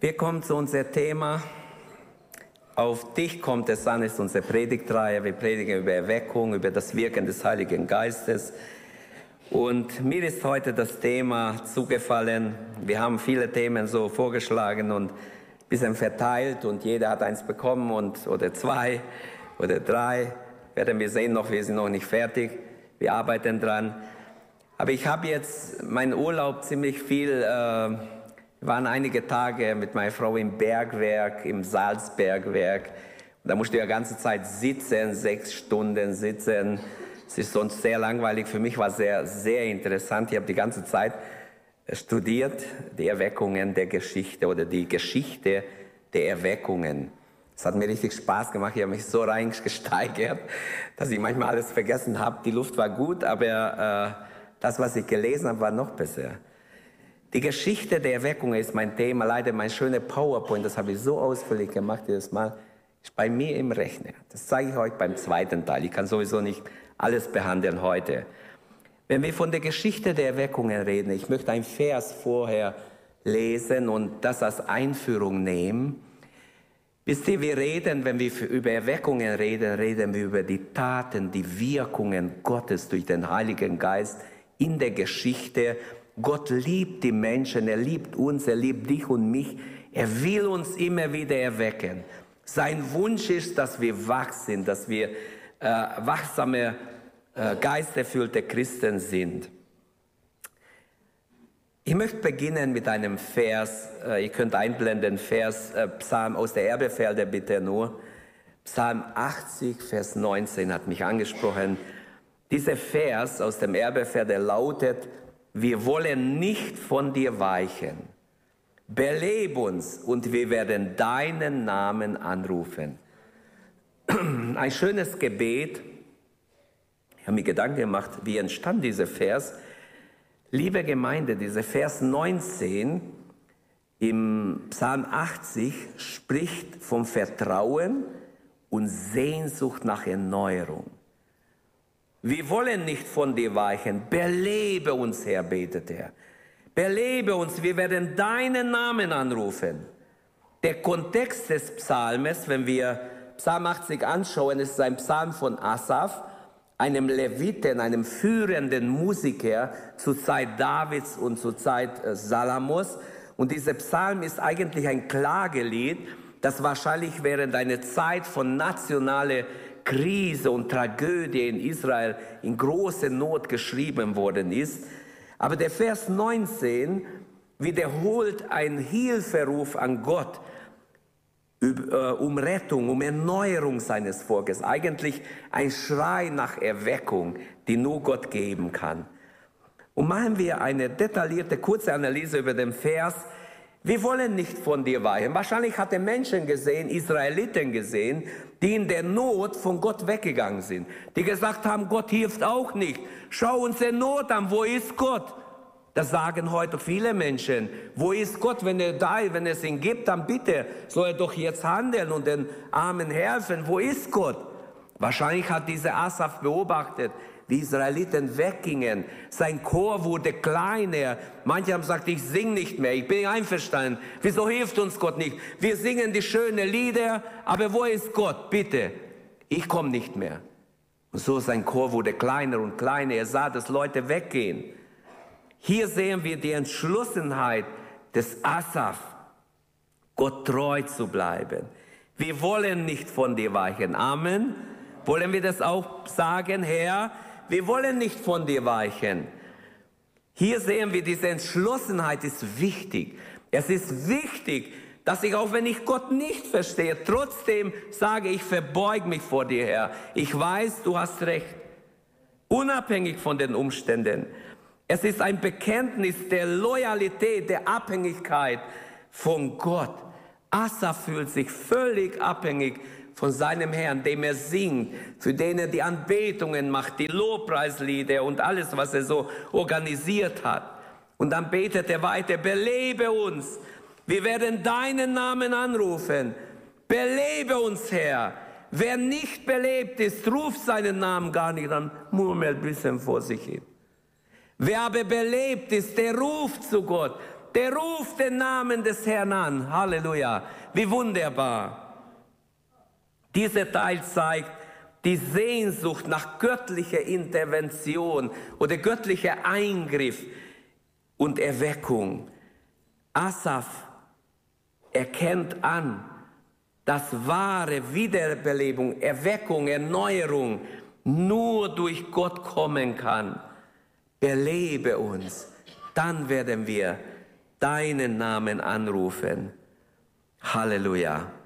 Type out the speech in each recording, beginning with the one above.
Wir kommen zu unserem Thema. Auf dich kommt es an, ist unsere Predigtreihe. Wir predigen über Erweckung, über das Wirken des Heiligen Geistes. Und mir ist heute das Thema zugefallen. Wir haben viele Themen so vorgeschlagen und ein bisschen verteilt und jeder hat eins bekommen und, oder zwei oder drei. Werden wir sehen noch, wir sind noch nicht fertig. Wir arbeiten dran. Aber ich habe jetzt meinen Urlaub ziemlich viel, äh, wir waren einige Tage mit meiner Frau im Bergwerk, im Salzbergwerk. Da musste ich die ganze Zeit sitzen, sechs Stunden sitzen. Es ist sonst sehr langweilig. Für mich war es sehr, sehr interessant. Ich habe die ganze Zeit studiert, die Erweckungen der Geschichte oder die Geschichte der Erweckungen. Es hat mir richtig Spaß gemacht. Ich habe mich so reingesteigert, dass ich manchmal alles vergessen habe. Die Luft war gut, aber äh, das, was ich gelesen habe, war noch besser. Die Geschichte der Erweckung ist mein Thema. Leider mein schöner PowerPoint, das habe ich so ausführlich gemacht jedes Mal, ist bei mir im Rechner. Das zeige ich euch beim zweiten Teil. Ich kann sowieso nicht alles behandeln heute. Wenn wir von der Geschichte der Erweckungen reden, ich möchte einen Vers vorher lesen und das als Einführung nehmen. Wisst ihr, wir reden, wenn wir über Erweckungen reden, reden wir über die Taten, die Wirkungen Gottes durch den Heiligen Geist in der Geschichte. Gott liebt die Menschen, er liebt uns, er liebt dich und mich. Er will uns immer wieder erwecken. Sein Wunsch ist, dass wir wach sind, dass wir äh, wachsame, äh, geisterfüllte Christen sind. Ich möchte beginnen mit einem Vers, äh, ihr könnt einblenden, Vers, äh, Psalm aus der Erbefelder bitte nur. Psalm 80, Vers 19 hat mich angesprochen. Dieser Vers aus dem Erbepferd lautet, wir wollen nicht von dir weichen. Beleb uns und wir werden deinen Namen anrufen. Ein schönes Gebet. Ich habe mir Gedanken gemacht, wie entstand dieser Vers. Liebe Gemeinde, dieser Vers 19 im Psalm 80 spricht vom Vertrauen und Sehnsucht nach Erneuerung. Wir wollen nicht von dir weichen. Belebe uns, Herr, betet er. Belebe uns, wir werden deinen Namen anrufen. Der Kontext des Psalmes, wenn wir Psalm 80 anschauen, ist ein Psalm von Asaph, einem Leviten, einem führenden Musiker zur Zeit Davids und zur Zeit äh, Salamos. Und dieser Psalm ist eigentlich ein Klagelied, das wahrscheinlich während einer Zeit von nationaler Krise und Tragödie in Israel in großer Not geschrieben worden ist. Aber der Vers 19 wiederholt einen Hilferuf an Gott äh, um Rettung, um Erneuerung seines Volkes. Eigentlich ein Schrei nach Erweckung, die nur Gott geben kann. Und machen wir eine detaillierte, kurze Analyse über den Vers wir wollen nicht von dir weichen. Wahrscheinlich hat er Menschen gesehen, Israeliten gesehen, die in der Not von Gott weggegangen sind. Die gesagt haben, Gott hilft auch nicht. Schau uns der Not an, wo ist Gott? Das sagen heute viele Menschen. Wo ist Gott, wenn er da ist, wenn es ihn gibt, dann bitte soll er doch jetzt handeln und den Armen helfen. Wo ist Gott? Wahrscheinlich hat dieser Asaf beobachtet, die Israeliten weggingen. Sein Chor wurde kleiner. Manche haben gesagt, ich sing nicht mehr, ich bin einverstanden. Wieso hilft uns Gott nicht? Wir singen die schönen Lieder, aber wo ist Gott? Bitte, ich komme nicht mehr. Und so sein Chor wurde kleiner und kleiner. Er sah, dass Leute weggehen. Hier sehen wir die Entschlossenheit des Asaf, Gott treu zu bleiben. Wir wollen nicht von dir weichen. Amen. Wollen wir das auch sagen, Herr? Wir wollen nicht von dir weichen. Hier sehen wir, diese Entschlossenheit ist wichtig. Es ist wichtig, dass ich auch wenn ich Gott nicht verstehe, trotzdem sage, ich verbeug mich vor dir, Herr. Ich weiß, du hast recht. Unabhängig von den Umständen. Es ist ein Bekenntnis der Loyalität, der Abhängigkeit von Gott. Asa fühlt sich völlig abhängig von seinem Herrn, dem er singt, für den er die Anbetungen macht, die Lobpreislieder und alles, was er so organisiert hat. Und dann betet er weiter, belebe uns. Wir werden deinen Namen anrufen. Belebe uns, Herr. Wer nicht belebt ist, ruft seinen Namen gar nicht an, murmelt ein bisschen vor sich hin. Wer aber belebt ist, der ruft zu Gott, der ruft den Namen des Herrn an. Halleluja. Wie wunderbar. Dieser Teil zeigt die Sehnsucht nach göttlicher Intervention oder göttlicher Eingriff und Erweckung. Asaf erkennt an, dass wahre Wiederbelebung, Erweckung, Erneuerung nur durch Gott kommen kann. Belebe uns, dann werden wir deinen Namen anrufen. Halleluja.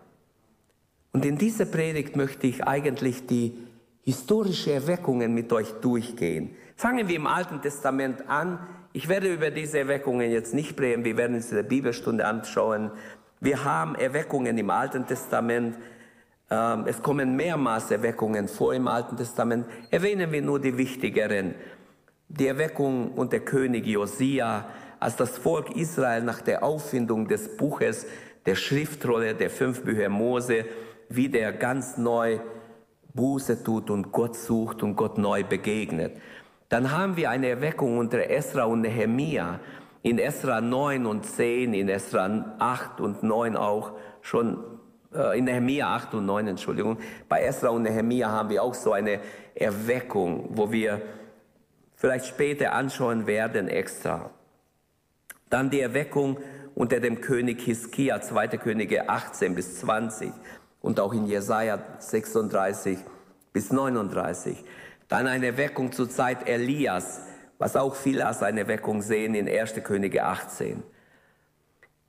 Und in dieser Predigt möchte ich eigentlich die historische Erweckungen mit euch durchgehen. Fangen wir im Alten Testament an. Ich werde über diese Erweckungen jetzt nicht reden, wir werden es in der Bibelstunde anschauen. Wir haben Erweckungen im Alten Testament. Ähm, es kommen mehrmals Erweckungen vor im Alten Testament. Erwähnen wir nur die wichtigeren. Die Erweckung unter König Josia, als das Volk Israel nach der Auffindung des Buches der Schriftrolle der fünf Bücher Mose wieder ganz neu Buße tut und Gott sucht und Gott neu begegnet. Dann haben wir eine Erweckung unter Esra und Nehemia. In Esra 9 und 10, in Esra 8 und 9 auch schon, äh, in Nehemia 8 und 9, Entschuldigung. Bei Esra und Nehemia haben wir auch so eine Erweckung, wo wir vielleicht später anschauen werden extra. Dann die Erweckung unter dem König Hiskia, 2. Könige 18 bis 20 und auch in Jesaja 36 bis 39. Dann eine Erweckung zur Zeit Elias, was auch viele als eine Erweckung sehen in 1. Könige 18.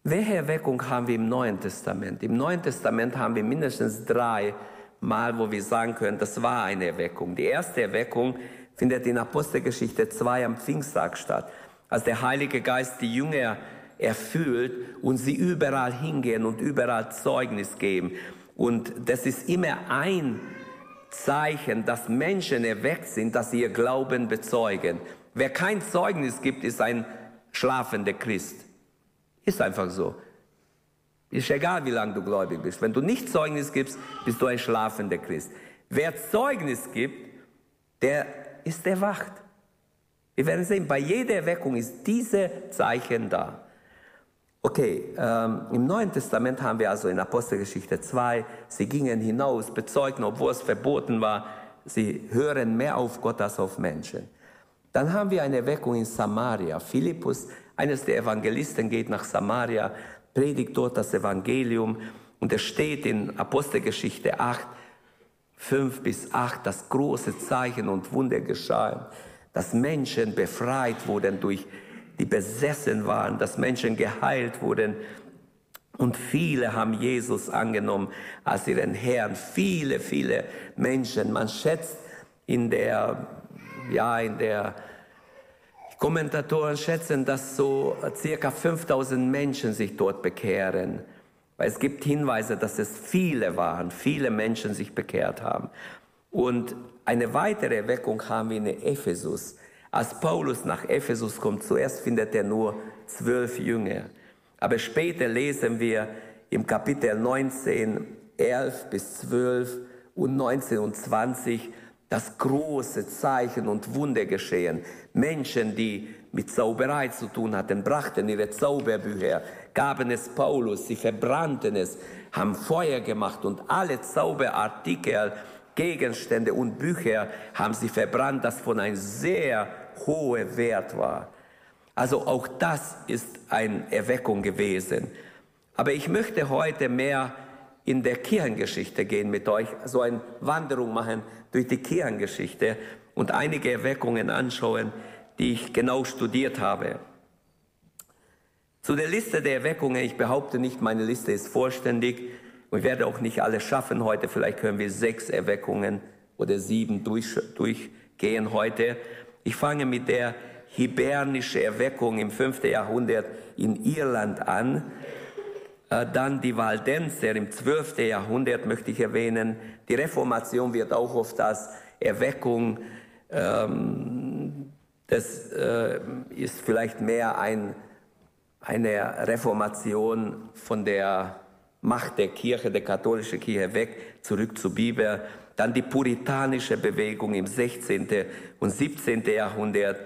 Welche Erweckung haben wir im Neuen Testament? Im Neuen Testament haben wir mindestens drei Mal, wo wir sagen können, das war eine Erweckung. Die erste Erweckung findet in Apostelgeschichte 2 am Pfingsttag statt, als der Heilige Geist die Jünger erfüllt und sie überall hingehen und überall Zeugnis geben. Und das ist immer ein Zeichen, dass Menschen erweckt sind, dass sie ihr Glauben bezeugen. Wer kein Zeugnis gibt, ist ein schlafender Christ. Ist einfach so. Ist egal, wie lange du gläubig bist. Wenn du nicht Zeugnis gibst, bist du ein schlafender Christ. Wer Zeugnis gibt, der ist erwacht. Wir werden sehen, bei jeder Erweckung ist dieses Zeichen da. Okay, ähm, im Neuen Testament haben wir also in Apostelgeschichte 2, sie gingen hinaus, bezeugten, obwohl es verboten war, sie hören mehr auf Gott als auf Menschen. Dann haben wir eine Erweckung in Samaria. Philippus, eines der Evangelisten, geht nach Samaria, predigt dort das Evangelium und es steht in Apostelgeschichte 8, 5 bis 8, dass große Zeichen und Wunder geschahen, dass Menschen befreit wurden durch die besessen waren, dass Menschen geheilt wurden. Und viele haben Jesus angenommen als ihren Herrn. Viele, viele Menschen. Man schätzt in der, ja, in der, Kommentatoren schätzen, dass so circa 5000 Menschen sich dort bekehren. Weil es gibt Hinweise, dass es viele waren, viele Menschen sich bekehrt haben. Und eine weitere Erweckung haben wir in Ephesus. Als Paulus nach Ephesus kommt, zuerst findet er nur zwölf Jünger. Aber später lesen wir im Kapitel 19, 11 bis 12 und 19 und 20, dass große Zeichen und Wunder geschehen. Menschen, die mit Zauberei zu tun hatten, brachten ihre Zauberbücher, gaben es Paulus, sie verbrannten es, haben Feuer gemacht und alle Zauberartikel, Gegenstände und Bücher haben sie verbrannt, das von einem sehr hohe Wert war. Also auch das ist eine Erweckung gewesen. Aber ich möchte heute mehr in der Kirchengeschichte gehen mit euch, so eine Wanderung machen durch die Kirchengeschichte und einige Erweckungen anschauen, die ich genau studiert habe. Zu der Liste der Erweckungen, ich behaupte nicht, meine Liste ist vollständig und ich werde auch nicht alles schaffen heute. Vielleicht können wir sechs Erweckungen oder sieben durch, durchgehen heute. Ich fange mit der hibernischen Erweckung im 5. Jahrhundert in Irland an. Äh, dann die Waldenser im 12. Jahrhundert möchte ich erwähnen. Die Reformation wird auch oft als Erweckung, ähm, das äh, ist vielleicht mehr ein, eine Reformation von der Macht der Kirche, der katholischen Kirche weg, zurück zur Bibel dann die puritanische Bewegung im 16. und 17. Jahrhundert.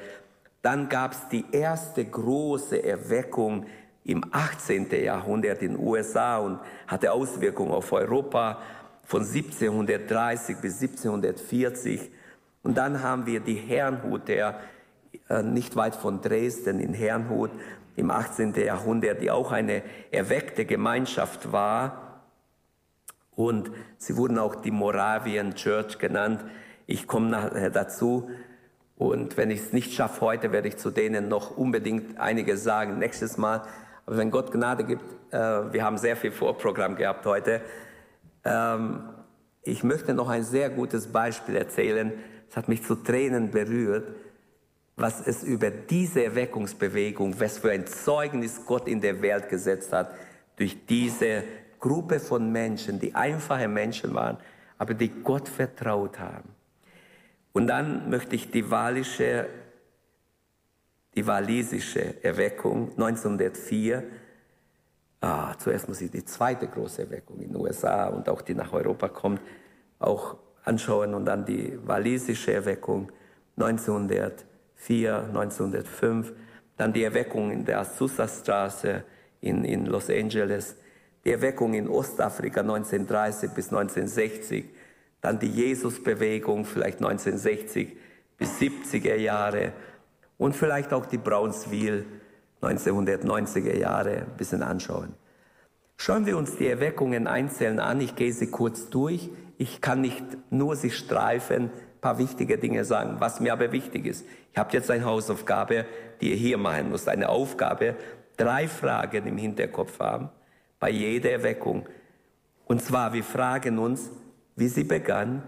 Dann gab es die erste große Erweckung im 18. Jahrhundert in den USA und hatte Auswirkungen auf Europa von 1730 bis 1740. Und dann haben wir die Herrnhut, der äh, nicht weit von Dresden in Herrnhut im 18. Jahrhundert, die auch eine erweckte Gemeinschaft war. Und sie wurden auch die Moravian Church genannt. Ich komme nachher dazu. Und wenn ich es nicht schaffe heute, werde ich zu denen noch unbedingt einige sagen nächstes Mal. Aber wenn Gott Gnade gibt, äh, wir haben sehr viel Vorprogramm gehabt heute. Ähm, ich möchte noch ein sehr gutes Beispiel erzählen. Es hat mich zu Tränen berührt, was es über diese Erweckungsbewegung, was für ein Zeugnis Gott in der Welt gesetzt hat, durch diese Gruppe von Menschen, die einfache Menschen waren, aber die Gott vertraut haben. Und dann möchte ich die walische die walisische Erweckung 1904. Ah, zuerst muss ich die zweite große Erweckung in den USA und auch die nach Europa kommt, auch anschauen und dann die walisische Erweckung 1904, 1905, dann die Erweckung in der Azusa-Straße in, in Los Angeles, die Erweckung in Ostafrika 1930 bis 1960, dann die Jesusbewegung vielleicht 1960 bis 70er Jahre und vielleicht auch die Brownsville 1990er Jahre ein bisschen anschauen. Schauen wir uns die Erweckungen einzeln an. Ich gehe sie kurz durch. Ich kann nicht nur sie streifen, paar wichtige Dinge sagen, was mir aber wichtig ist. Ich habe jetzt eine Hausaufgabe, die ihr hier machen müsst. Eine Aufgabe, drei Fragen im Hinterkopf haben bei jeder Erweckung. Und zwar, wir fragen uns, wie sie begann,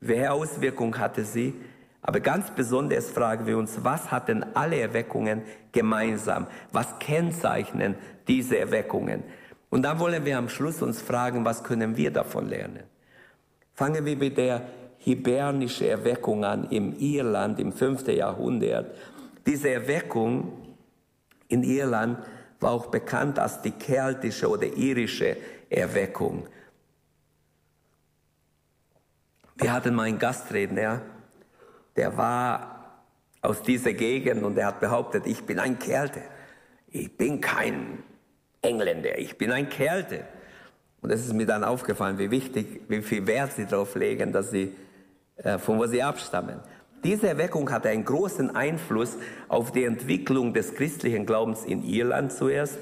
welche Auswirkung hatte sie, aber ganz besonders fragen wir uns, was hatten alle Erweckungen gemeinsam? Was kennzeichnen diese Erweckungen? Und dann wollen wir am Schluss uns fragen, was können wir davon lernen? Fangen wir mit der hibernischen Erweckung an im Irland im 5. Jahrhundert. Diese Erweckung in Irland war auch bekannt als die keltische oder irische Erweckung. Wir hatten mal einen Gastredner, der war aus dieser Gegend und er hat behauptet, ich bin ein Kerlte. Ich bin kein Engländer, ich bin ein Kerlte. Und es ist mir dann aufgefallen, wie wichtig, wie viel Wert sie darauf legen, dass sie, von wo sie abstammen. Diese Erweckung hatte einen großen Einfluss auf die Entwicklung des christlichen Glaubens in Irland zuerst,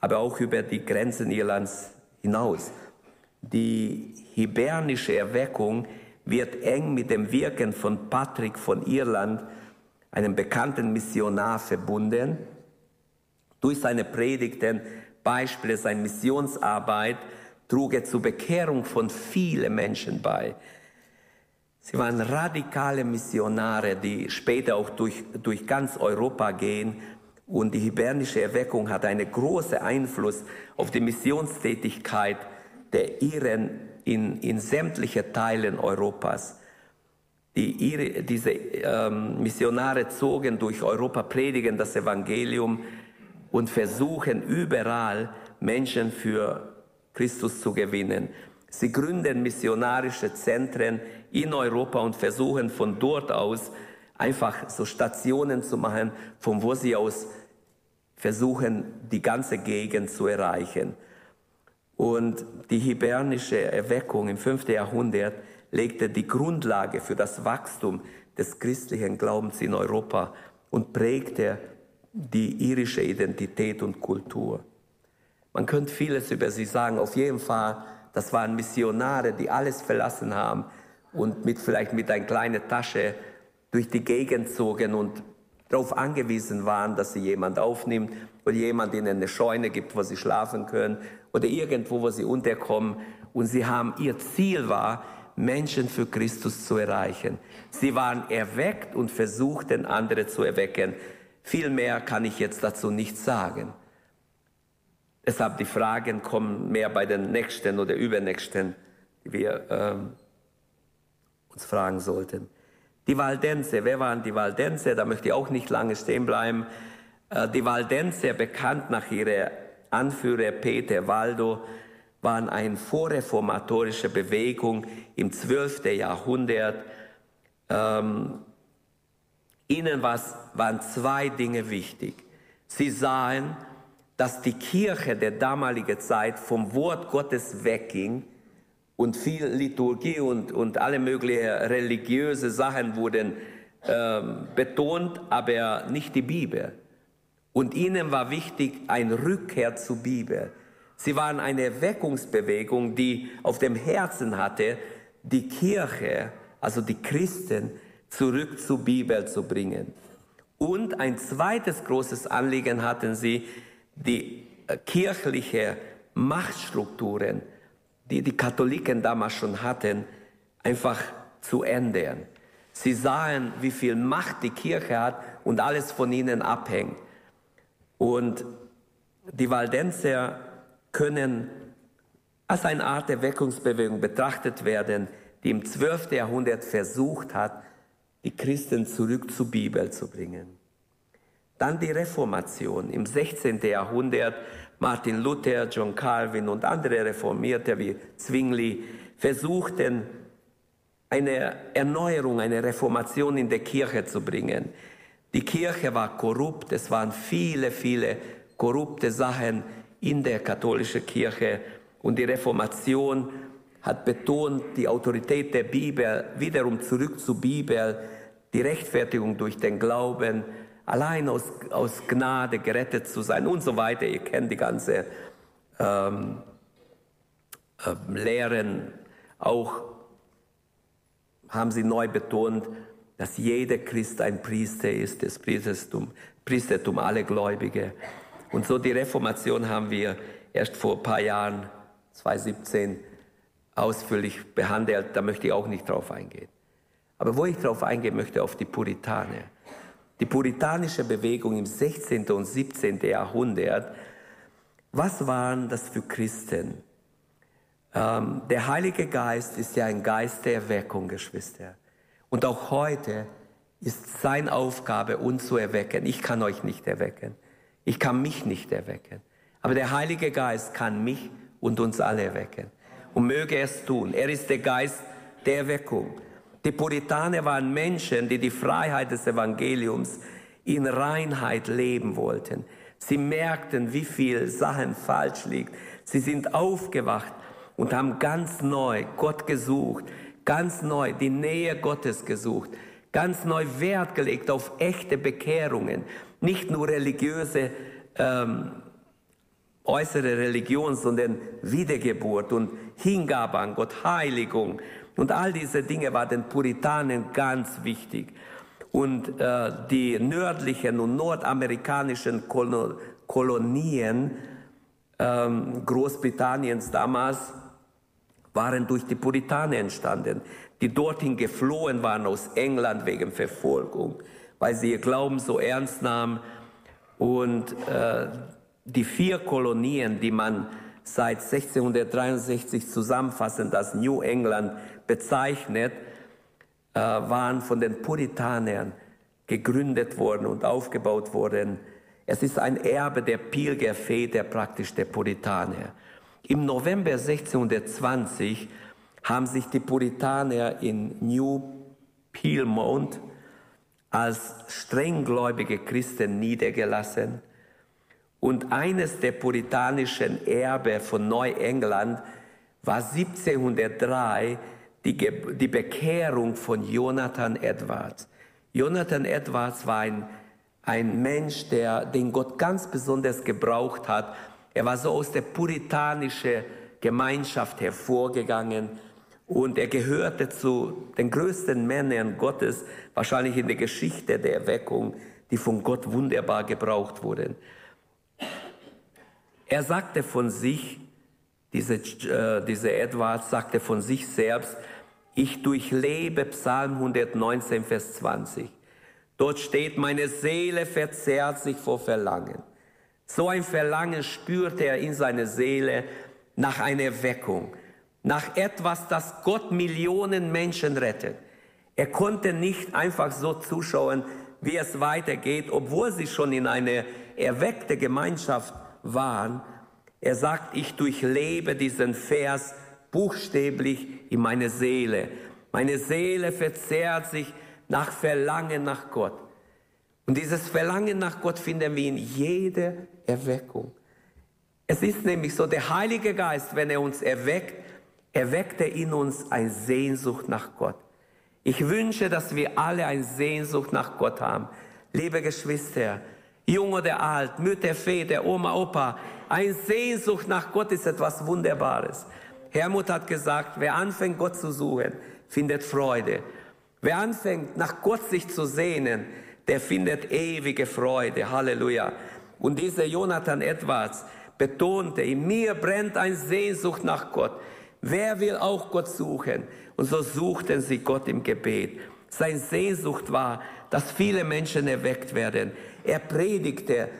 aber auch über die Grenzen Irlands hinaus. Die hibernische Erweckung wird eng mit dem Wirken von Patrick von Irland, einem bekannten Missionar, verbunden. Durch seine Predigten, Beispiele seiner Missionsarbeit, trug er zur Bekehrung von vielen Menschen bei. Sie waren radikale Missionare, die später auch durch, durch ganz Europa gehen. Und die hibernische Erweckung hat einen großen Einfluss auf die Missionstätigkeit der Iren in, in sämtliche Teilen Europas. Die, diese ähm, Missionare zogen durch Europa, predigen das Evangelium und versuchen überall Menschen für Christus zu gewinnen. Sie gründen missionarische Zentren in Europa und versuchen von dort aus einfach so Stationen zu machen, von wo sie aus versuchen, die ganze Gegend zu erreichen. Und die hibernische Erweckung im 5. Jahrhundert legte die Grundlage für das Wachstum des christlichen Glaubens in Europa und prägte die irische Identität und Kultur. Man könnte vieles über sie sagen. Auf jeden Fall, das waren Missionare, die alles verlassen haben und mit vielleicht mit einer kleinen Tasche durch die Gegend zogen und darauf angewiesen waren, dass sie jemand aufnimmt oder jemand ihnen eine Scheune gibt, wo sie schlafen können oder irgendwo, wo sie unterkommen. Und sie haben, ihr Ziel war, Menschen für Christus zu erreichen. Sie waren erweckt und versuchten, andere zu erwecken. Viel mehr kann ich jetzt dazu nicht sagen. Deshalb die Fragen kommen mehr bei den nächsten oder übernächsten, die wir ähm, uns fragen sollten. Die Waldense, wer waren die Waldense? Da möchte ich auch nicht lange stehen bleiben. Äh, die Waldense, bekannt nach ihrer Anführer Peter Waldo, waren eine vorreformatorische Bewegung im 12. Jahrhundert. Ähm, ihnen was, waren zwei Dinge wichtig. Sie sahen, dass die Kirche der damaligen Zeit vom Wort Gottes wegging und viel Liturgie und, und alle möglichen religiöse Sachen wurden ähm, betont, aber nicht die Bibel. Und ihnen war wichtig ein Rückkehr zur Bibel. Sie waren eine Erweckungsbewegung, die auf dem Herzen hatte, die Kirche, also die Christen, zurück zur Bibel zu bringen. Und ein zweites großes Anliegen hatten sie, die äh, kirchliche Machtstrukturen, die die Katholiken damals schon hatten, einfach zu ändern. Sie sahen, wie viel Macht die Kirche hat und alles von ihnen abhängt. Und die Waldenser können als eine Art Erweckungsbewegung betrachtet werden, die im 12. Jahrhundert versucht hat, die Christen zurück zur Bibel zu bringen. Dann die Reformation im 16. Jahrhundert. Martin Luther, John Calvin und andere Reformierte wie Zwingli versuchten, eine Erneuerung, eine Reformation in der Kirche zu bringen. Die Kirche war korrupt, es waren viele, viele korrupte Sachen in der katholischen Kirche und die Reformation hat betont, die Autorität der Bibel, wiederum zurück zur Bibel, die Rechtfertigung durch den Glauben, allein aus, aus Gnade gerettet zu sein und so weiter. Ihr kennt die ganze ähm, äh, Lehren. Auch haben sie neu betont, dass jeder Christ ein Priester ist, das Priestertum, Priestertum alle Gläubige. Und so die Reformation haben wir erst vor ein paar Jahren, 2017, ausführlich behandelt. Da möchte ich auch nicht drauf eingehen. Aber wo ich drauf eingehen möchte, auf die Puritaner. Die puritanische Bewegung im 16. und 17. Jahrhundert, was waren das für Christen? Ähm, der Heilige Geist ist ja ein Geist der Erweckung, Geschwister. Und auch heute ist seine Aufgabe, uns zu erwecken. Ich kann euch nicht erwecken. Ich kann mich nicht erwecken. Aber der Heilige Geist kann mich und uns alle erwecken. Und möge es tun. Er ist der Geist der Erweckung. Die Puritaner waren Menschen, die die Freiheit des Evangeliums in Reinheit leben wollten. Sie merkten, wie viel Sachen falsch liegt. Sie sind aufgewacht und haben ganz neu Gott gesucht, ganz neu die Nähe Gottes gesucht, ganz neu Wert gelegt auf echte Bekehrungen, nicht nur religiöse ähm, äußere Religion, sondern Wiedergeburt und Hingabe an Gott, Heiligung. Und all diese Dinge waren den Puritanen ganz wichtig. Und äh, die nördlichen und nordamerikanischen Kol Kolonien ähm, Großbritanniens damals waren durch die Puritaner entstanden, die dorthin geflohen waren aus England wegen Verfolgung, weil sie ihr Glauben so ernst nahmen. Und äh, die vier Kolonien, die man seit 1663 zusammenfassend als New England bezeichnet, äh, waren von den Puritanern gegründet worden und aufgebaut worden. Es ist ein Erbe der Pilgerväter praktisch der Puritaner. Im November 1620 haben sich die Puritaner in New Piedmont als strenggläubige Christen niedergelassen. Und eines der puritanischen Erbe von Neuengland war 1703 die, die Bekehrung von Jonathan Edwards. Jonathan Edwards war ein, ein Mensch, der, den Gott ganz besonders gebraucht hat. Er war so aus der puritanischen Gemeinschaft hervorgegangen und er gehörte zu den größten Männern Gottes, wahrscheinlich in der Geschichte der Erweckung, die von Gott wunderbar gebraucht wurden. Er sagte von sich, diese, äh, diese Edwards sagte von sich selbst, ich durchlebe Psalm 119, Vers 20. Dort steht, meine Seele verzehrt sich vor Verlangen. So ein Verlangen spürte er in seiner Seele nach einer Erweckung, nach etwas, das Gott Millionen Menschen rettet. Er konnte nicht einfach so zuschauen, wie es weitergeht, obwohl sie schon in eine erweckte Gemeinschaft waren. Er sagt, ich durchlebe diesen Vers buchstäblich in meine Seele. Meine Seele verzehrt sich nach Verlangen nach Gott. Und dieses Verlangen nach Gott finden wir in jeder Erweckung. Es ist nämlich so, der Heilige Geist, wenn er uns erweckt, erweckt er in uns eine Sehnsucht nach Gott. Ich wünsche, dass wir alle eine Sehnsucht nach Gott haben. Liebe Geschwister, jung oder alt, Mütter, Väter, Oma, Opa, eine Sehnsucht nach Gott ist etwas Wunderbares. Hermut hat gesagt, wer anfängt, Gott zu suchen, findet Freude. Wer anfängt, nach Gott sich zu sehnen, der findet ewige Freude. Halleluja. Und dieser Jonathan Edwards betonte, in mir brennt eine Sehnsucht nach Gott. Wer will auch Gott suchen? Und so suchten sie Gott im Gebet. Sein Sehnsucht war, dass viele Menschen erweckt werden. Er predigte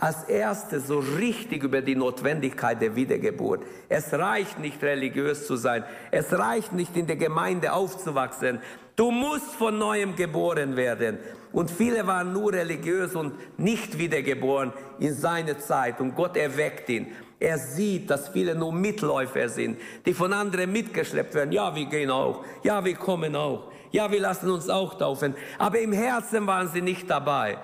als erstes so richtig über die Notwendigkeit der Wiedergeburt. Es reicht nicht religiös zu sein. Es reicht nicht in der Gemeinde aufzuwachsen. Du musst von neuem geboren werden. Und viele waren nur religiös und nicht wiedergeboren in seiner Zeit. Und Gott erweckt ihn. Er sieht, dass viele nur Mitläufer sind, die von anderen mitgeschleppt werden. Ja, wir gehen auch. Ja, wir kommen auch. Ja, wir lassen uns auch taufen. Aber im Herzen waren sie nicht dabei.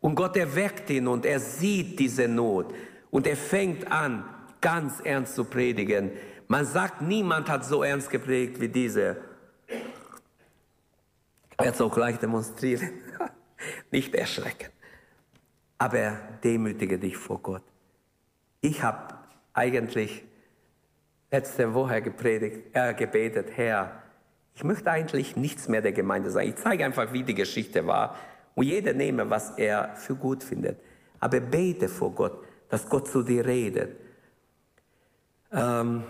Und Gott erweckt ihn und er sieht diese Not und er fängt an, ganz ernst zu predigen. Man sagt, niemand hat so ernst gepredigt wie dieser. Ich werde es auch gleich demonstrieren. Nicht erschrecken. Aber demütige dich vor Gott. Ich habe eigentlich letzte Woche gepredigt, äh, gebetet, Herr, ich möchte eigentlich nichts mehr der Gemeinde sagen. Ich zeige einfach, wie die Geschichte war und jeder nehme, was er für gut findet. Aber bete vor Gott, dass Gott zu dir redet. Ähm,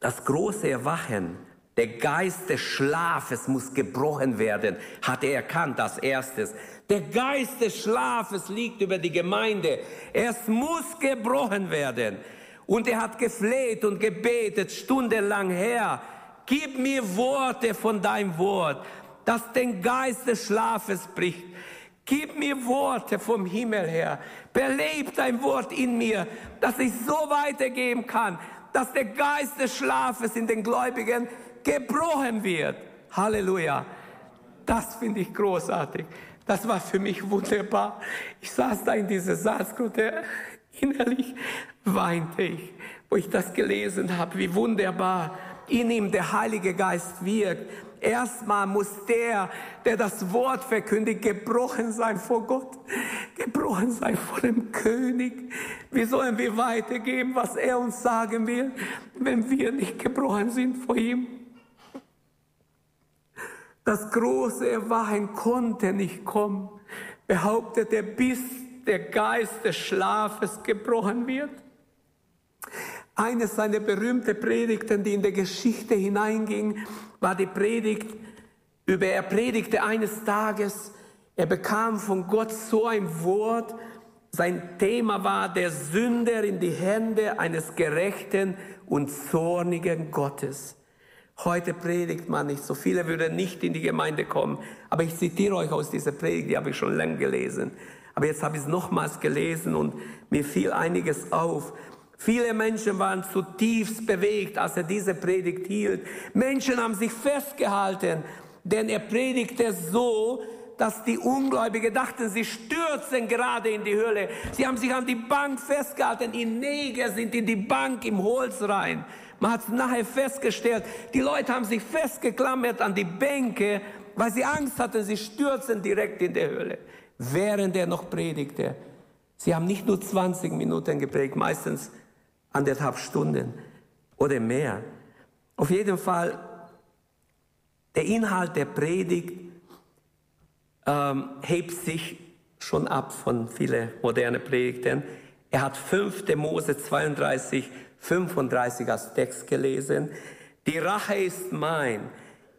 das große Erwachen, der Geist des Schlafes muss gebrochen werden, hat er erkannt als erstes. Der Geist des Schlafes liegt über die Gemeinde. Es muss gebrochen werden. Und er hat gefleht und gebetet stundenlang her. Gib mir Worte von deinem Wort das den Geist des Schlafes bricht. Gib mir Worte vom Himmel her. Belebt dein Wort in mir, dass ich so weitergeben kann, dass der Geist des Schlafes in den Gläubigen gebrochen wird. Halleluja. Das finde ich großartig. Das war für mich wunderbar. Ich saß da in dieser Saatgruppe, innerlich weinte ich, wo ich das gelesen habe, wie wunderbar in ihm der Heilige Geist wirkt Erstmal muss der, der das Wort verkündigt, gebrochen sein vor Gott, gebrochen sein vor dem König. Wie sollen wir weitergeben, was er uns sagen will, wenn wir nicht gebrochen sind vor ihm? Das große Erwachen konnte nicht kommen, behauptet er, bis der Geist des Schlafes gebrochen wird. Eines seiner berühmten Predigten, die in der Geschichte hineinging, war die Predigt über, er predigte eines Tages, er bekam von Gott so ein Wort, sein Thema war der Sünder in die Hände eines gerechten und zornigen Gottes. Heute predigt man nicht, so viele würden nicht in die Gemeinde kommen, aber ich zitiere euch aus dieser Predigt, die habe ich schon lange gelesen. Aber jetzt habe ich es nochmals gelesen und mir fiel einiges auf. Viele Menschen waren zutiefst bewegt, als er diese Predigt hielt. Menschen haben sich festgehalten, denn er predigte so, dass die Ungläubigen dachten, sie stürzen gerade in die Hölle. Sie haben sich an die Bank festgehalten. Die Neger sind in die Bank im Holz rein. Man hat nachher festgestellt, die Leute haben sich festgeklammert an die Bänke, weil sie Angst hatten, sie stürzen direkt in die Hölle. Während er noch predigte. Sie haben nicht nur 20 Minuten geprägt, meistens anderthalb Stunden oder mehr. Auf jeden Fall, der Inhalt der Predigt ähm, hebt sich schon ab von vielen modernen Predigten. Er hat 5. Mose 32, 35 als Text gelesen. Die Rache ist mein.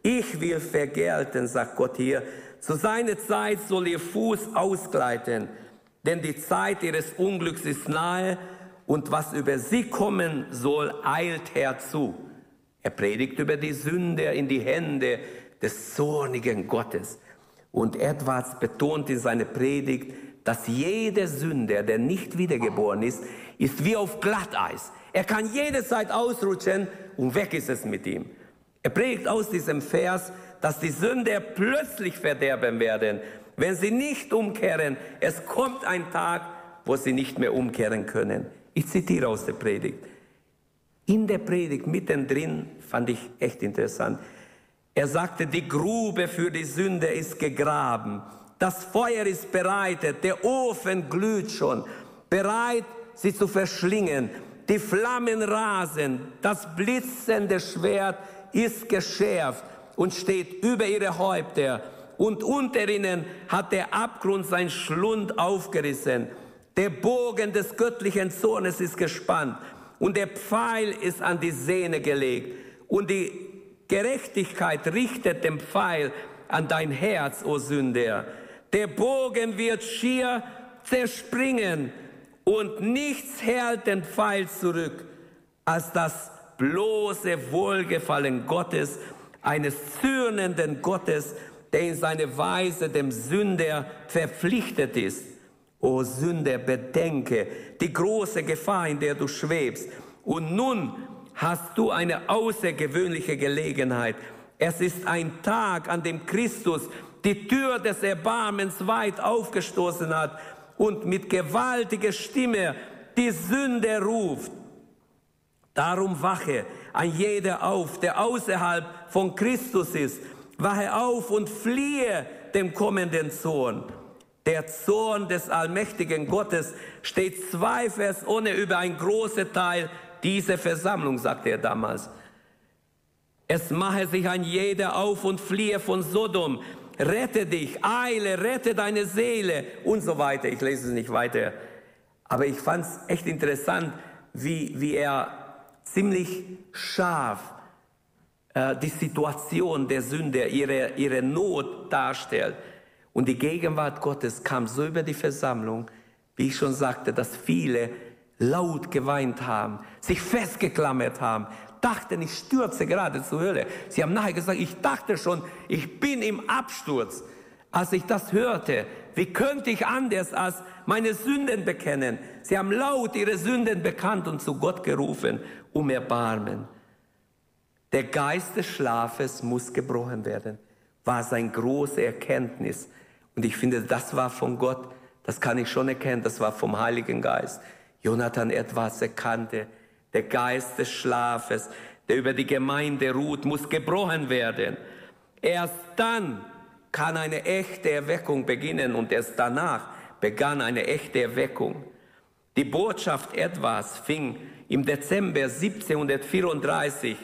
Ich will vergelten, sagt Gott hier. Zu seiner Zeit soll ihr Fuß ausgleiten, denn die Zeit ihres Unglücks ist nahe und was über sie kommen soll, eilt herzu. Er predigt über die Sünde in die Hände des zornigen Gottes. Und Edwards betont in seiner Predigt, dass jeder Sünder, der nicht wiedergeboren ist, ist wie auf Glatteis. Er kann jederzeit ausrutschen und weg ist es mit ihm. Er predigt aus diesem Vers, dass die Sünder plötzlich verderben werden, wenn sie nicht umkehren. Es kommt ein Tag, wo sie nicht mehr umkehren können. Ich zitiere aus der Predigt. In der Predigt mittendrin fand ich echt interessant. Er sagte, die Grube für die Sünde ist gegraben. Das Feuer ist bereitet. Der Ofen glüht schon. Bereit, sie zu verschlingen. Die Flammen rasen. Das blitzende Schwert ist geschärft und steht über ihre Häupter. Und unter ihnen hat der Abgrund sein Schlund aufgerissen. Der Bogen des göttlichen Zornes ist gespannt und der Pfeil ist an die Sehne gelegt. Und die Gerechtigkeit richtet den Pfeil an dein Herz, o Sünder. Der Bogen wird schier zerspringen und nichts hält den Pfeil zurück als das bloße Wohlgefallen Gottes, eines zürnenden Gottes, der in seine Weise dem Sünder verpflichtet ist. O Sünder, bedenke die große Gefahr, in der du schwebst. Und nun hast du eine außergewöhnliche Gelegenheit. Es ist ein Tag, an dem Christus die Tür des Erbarmens weit aufgestoßen hat und mit gewaltiger Stimme die Sünde ruft. Darum wache ein jeder auf, der außerhalb von Christus ist. Wache auf und fliehe dem kommenden Zorn. Der Zorn des allmächtigen Gottes steht zweifelsohne über ein großer Teil dieser Versammlung, sagte er damals. Es mache sich ein jeder auf und fliehe von Sodom. Rette dich, eile, rette deine Seele und so weiter. Ich lese es nicht weiter. Aber ich fand es echt interessant, wie, wie er ziemlich scharf äh, die Situation der Sünde, ihre, ihre Not darstellt. Und die Gegenwart Gottes kam so über die Versammlung, wie ich schon sagte, dass viele laut geweint haben, sich festgeklammert haben, dachten, ich stürze gerade zur Hölle. Sie haben nachher gesagt, ich dachte schon, ich bin im Absturz. Als ich das hörte, wie könnte ich anders als meine Sünden bekennen? Sie haben laut ihre Sünden bekannt und zu Gott gerufen um Erbarmen. Der Geist des Schlafes muss gebrochen werden, war sein große Erkenntnis. Und ich finde, das war von Gott, das kann ich schon erkennen, das war vom Heiligen Geist. Jonathan etwas erkannte, der Geist des Schlafes, der über die Gemeinde ruht, muss gebrochen werden. Erst dann kann eine echte Erweckung beginnen und erst danach begann eine echte Erweckung. Die Botschaft etwas fing im Dezember 1734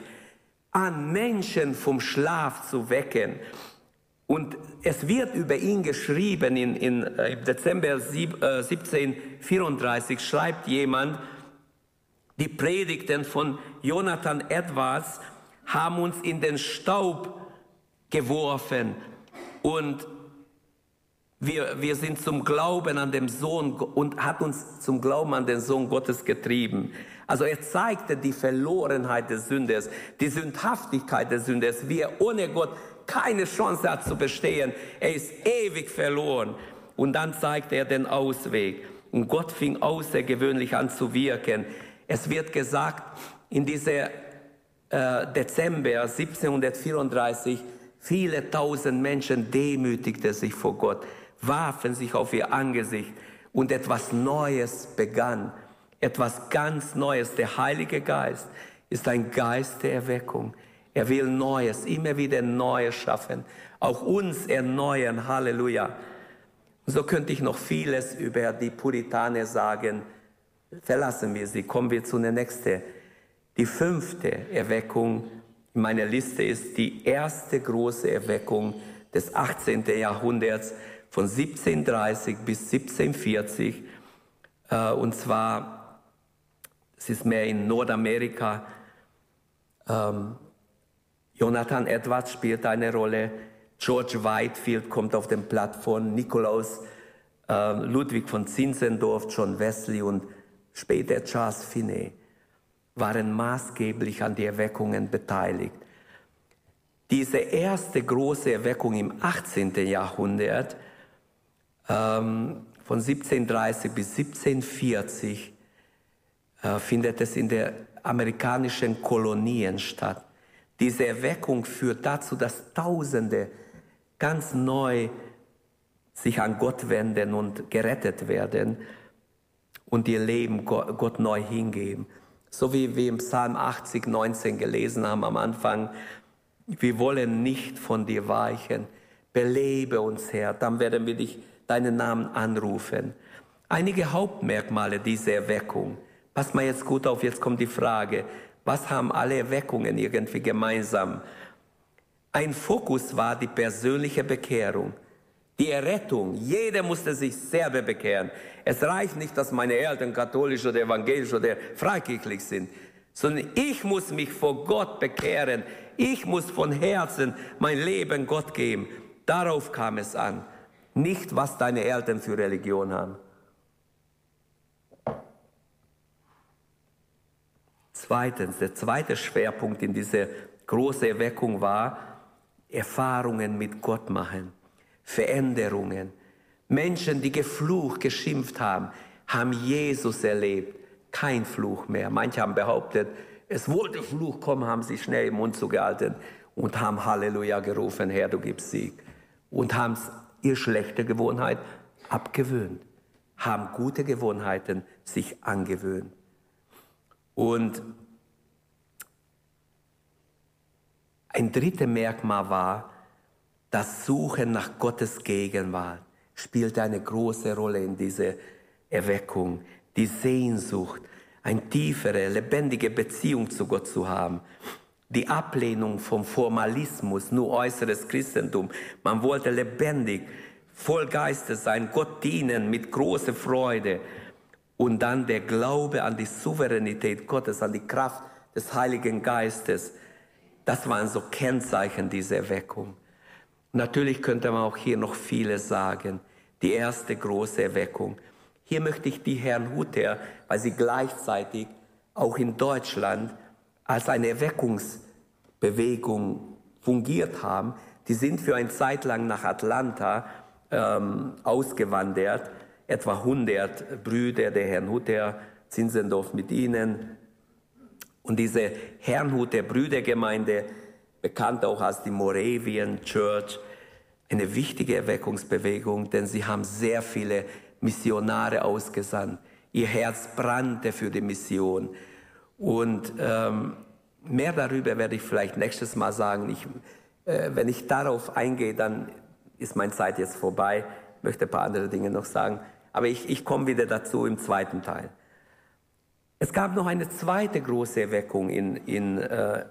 an, Menschen vom Schlaf zu wecken. Und es wird über ihn geschrieben, in, in, äh, im Dezember sieb, äh, 1734 schreibt jemand, die Predigten von Jonathan Edwards haben uns in den Staub geworfen und wir, wir sind zum Glauben an den Sohn und hat uns zum Glauben an den Sohn Gottes getrieben. Also er zeigte die Verlorenheit des Sünders, die Sündhaftigkeit des Sünders, wie er ohne Gott keine Chance hat zu bestehen. Er ist ewig verloren. Und dann zeigte er den Ausweg. Und Gott fing außergewöhnlich an zu wirken. Es wird gesagt, in dieser äh, Dezember 1734, viele tausend Menschen demütigten sich vor Gott, warfen sich auf ihr Angesicht und etwas Neues begann. Etwas ganz Neues. Der Heilige Geist ist ein Geist der Erweckung. Er will Neues, immer wieder Neues schaffen. Auch uns erneuern. Halleluja. So könnte ich noch vieles über die Puritaner sagen. Verlassen wir sie. Kommen wir zu der nächsten. Die fünfte Erweckung in meiner Liste ist die erste große Erweckung des 18. Jahrhunderts von 1730 bis 1740. Äh, und zwar, es ist mehr in Nordamerika. Ähm, Jonathan Edwards spielt eine Rolle, George Whitefield kommt auf den Plattform, Nikolaus äh, Ludwig von Zinzendorf, John Wesley und später Charles Finney waren maßgeblich an die Erweckungen beteiligt. Diese erste große Erweckung im 18. Jahrhundert, ähm, von 1730 bis 1740, äh, findet es in den amerikanischen Kolonien statt. Diese Erweckung führt dazu, dass Tausende ganz neu sich an Gott wenden und gerettet werden. und ihr Leben Gott neu hingeben. So wie wir im Psalm 80, 19 gelesen haben am Anfang, wir wollen nicht von dir weichen. Belebe uns, Herr, dann werden wir dich, deinen Namen anrufen. Einige Hauptmerkmale dieser Erweckung. Pass mal jetzt gut auf, jetzt kommt die Frage, was haben alle Erweckungen irgendwie gemeinsam? Ein Fokus war die persönliche Bekehrung, die Errettung. Jeder musste sich selber bekehren. Es reicht nicht, dass meine Eltern katholisch oder evangelisch oder freikirchlich sind, sondern ich muss mich vor Gott bekehren. Ich muss von Herzen mein Leben Gott geben. Darauf kam es an. Nicht, was deine Eltern für Religion haben. Zweitens, der zweite Schwerpunkt in dieser großen Erweckung war, Erfahrungen mit Gott machen, Veränderungen. Menschen, die geflucht, geschimpft haben, haben Jesus erlebt. Kein Fluch mehr. Manche haben behauptet, es wollte Fluch kommen, haben sich schnell im Mund zugehalten und haben Halleluja gerufen, Herr, du gibst Sieg. Und haben ihr schlechte Gewohnheit abgewöhnt, haben gute Gewohnheiten sich angewöhnt. Und ein drittes Merkmal war, das Suchen nach Gottes Gegenwart spielte eine große Rolle in dieser Erweckung. Die Sehnsucht, eine tiefere, lebendige Beziehung zu Gott zu haben. Die Ablehnung vom Formalismus, nur äußeres Christentum. Man wollte lebendig, voll Geistes sein, Gott dienen mit großer Freude. Und dann der Glaube an die Souveränität Gottes, an die Kraft des Heiligen Geistes. Das waren so Kennzeichen dieser Erweckung. Natürlich könnte man auch hier noch vieles sagen. Die erste große Erweckung. Hier möchte ich die Herrn Hutter, weil sie gleichzeitig auch in Deutschland als eine Erweckungsbewegung fungiert haben, die sind für eine Zeit lang nach Atlanta ähm, ausgewandert etwa 100 Brüder der Herrnhuter Zinsendorf mit ihnen. Und diese Herrnhuter Brüdergemeinde, bekannt auch als die Moravian Church, eine wichtige Erweckungsbewegung, denn sie haben sehr viele Missionare ausgesandt. Ihr Herz brannte für die Mission. Und ähm, mehr darüber werde ich vielleicht nächstes Mal sagen. Ich, äh, wenn ich darauf eingehe, dann ist meine Zeit jetzt vorbei. Ich möchte ein paar andere Dinge noch sagen. Aber ich, ich komme wieder dazu im zweiten Teil. Es gab noch eine zweite große Erweckung in, in, äh,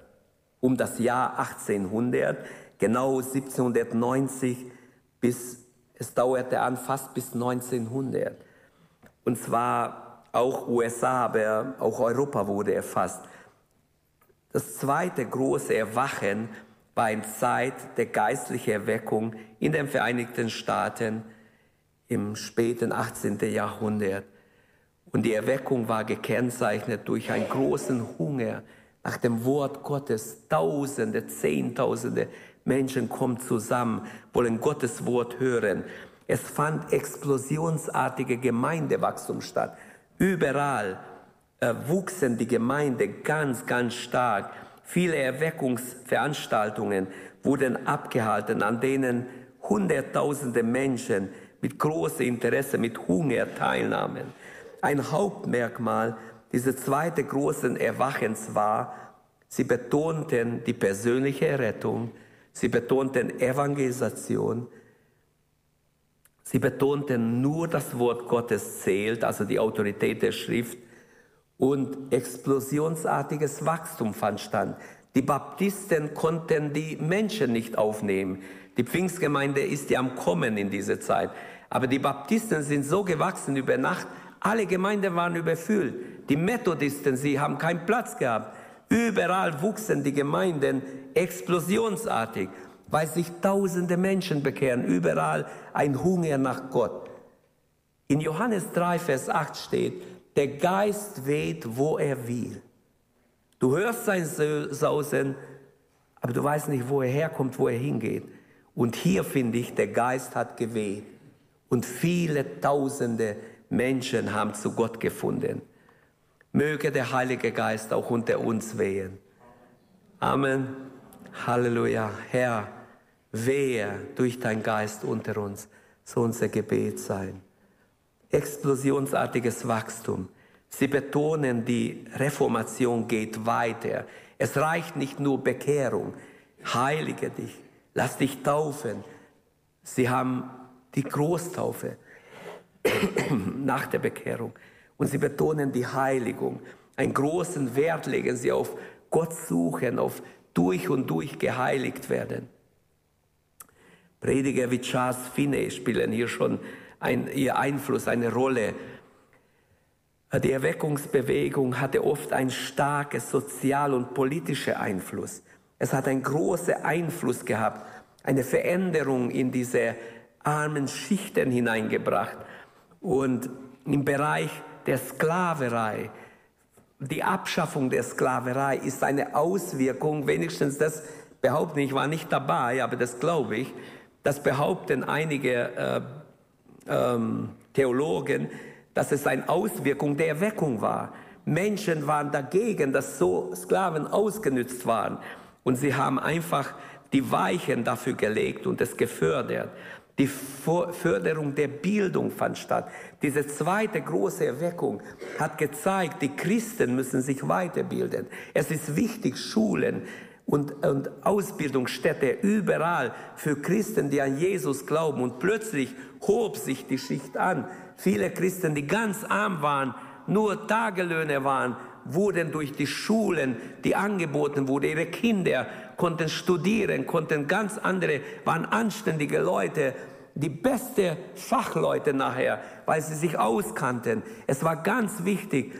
um das Jahr 1800, genau 1790 bis, es dauerte an fast bis 1900. Und zwar auch USA, aber auch Europa wurde erfasst. Das zweite große Erwachen war in Zeit der geistlichen Erweckung in den Vereinigten Staaten im späten 18. Jahrhundert. Und die Erweckung war gekennzeichnet durch einen großen Hunger nach dem Wort Gottes. Tausende, Zehntausende Menschen kommen zusammen, wollen Gottes Wort hören. Es fand explosionsartige Gemeindewachstum statt. Überall äh, wuchsen die Gemeinde ganz, ganz stark. Viele Erweckungsveranstaltungen wurden abgehalten, an denen Hunderttausende Menschen mit großem Interesse, mit Hunger teilnahmen. Ein Hauptmerkmal dieses zweiten großen Erwachens war, sie betonten die persönliche Errettung, sie betonten Evangelisation, sie betonten nur das Wort Gottes zählt, also die Autorität der Schrift, und explosionsartiges Wachstum fand stand. Die Baptisten konnten die Menschen nicht aufnehmen. Die Pfingstgemeinde ist ja am Kommen in dieser Zeit. Aber die Baptisten sind so gewachsen über Nacht, alle Gemeinden waren überfüllt. Die Methodisten, sie haben keinen Platz gehabt. Überall wuchsen die Gemeinden explosionsartig, weil sich tausende Menschen bekehren. Überall ein Hunger nach Gott. In Johannes 3, Vers 8 steht, der Geist weht, wo er will. Du hörst sein Sausen, aber du weißt nicht, wo er herkommt, wo er hingeht. Und hier finde ich, der Geist hat geweht. Und viele tausende Menschen haben zu Gott gefunden. Möge der Heilige Geist auch unter uns wehen. Amen. Halleluja. Herr, wehe durch dein Geist unter uns. So unser Gebet sein. explosionsartiges Wachstum. Sie betonen, die Reformation geht weiter. Es reicht nicht nur Bekehrung. Heilige dich, lass dich taufen. Sie haben die Großtaufe nach der Bekehrung. Und sie betonen die Heiligung. Einen großen Wert legen sie auf Gott suchen, auf durch und durch geheiligt werden. Prediger wie Charles Finney spielen hier schon ein, ihr Einfluss, eine Rolle. Die Erweckungsbewegung hatte oft ein starkes sozial- und politischer Einfluss. Es hat einen großen Einfluss gehabt, eine Veränderung in diese armen Schichten hineingebracht. Und im Bereich der Sklaverei, die Abschaffung der Sklaverei ist eine Auswirkung, wenigstens das behaupten, ich war nicht dabei, aber das glaube ich, das behaupten einige äh, ähm, Theologen, dass es eine Auswirkung der Erweckung war. Menschen waren dagegen, dass so Sklaven ausgenützt waren. Und sie haben einfach die Weichen dafür gelegt und es gefördert. Die Förderung der Bildung fand statt. Diese zweite große Erweckung hat gezeigt, die Christen müssen sich weiterbilden. Es ist wichtig, Schulen und, und Ausbildungsstätte überall für Christen, die an Jesus glauben. Und plötzlich hob sich die Schicht an. Viele Christen, die ganz arm waren, nur Tagelöhne waren, wurden durch die Schulen, die angeboten wurden, ihre Kinder konnten studieren, konnten ganz andere, waren anständige Leute, die beste Fachleute nachher, weil sie sich auskannten. Es war ganz wichtig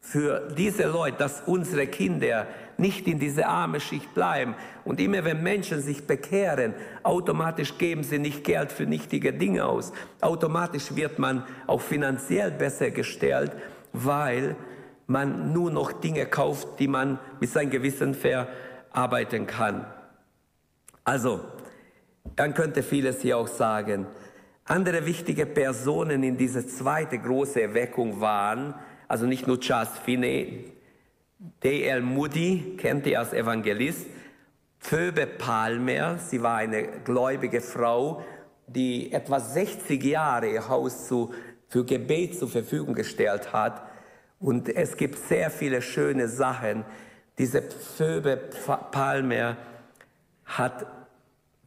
für diese Leute, dass unsere Kinder nicht in diese arme Schicht bleiben. Und immer wenn Menschen sich bekehren, automatisch geben sie nicht Geld für nichtige Dinge aus. Automatisch wird man auch finanziell besser gestellt, weil man nur noch Dinge kauft, die man mit seinem Gewissen verarbeiten kann. Also, man könnte vieles hier auch sagen. Andere wichtige Personen in dieser zweiten großen Erweckung waren, also nicht nur Charles Finney, D.L. Moody kennt ihr als Evangelist. Phoebe Palmer, sie war eine gläubige Frau, die etwa 60 Jahre ihr Haus zu, für Gebet zur Verfügung gestellt hat. Und es gibt sehr viele schöne Sachen. Diese Phoebe Palmer hat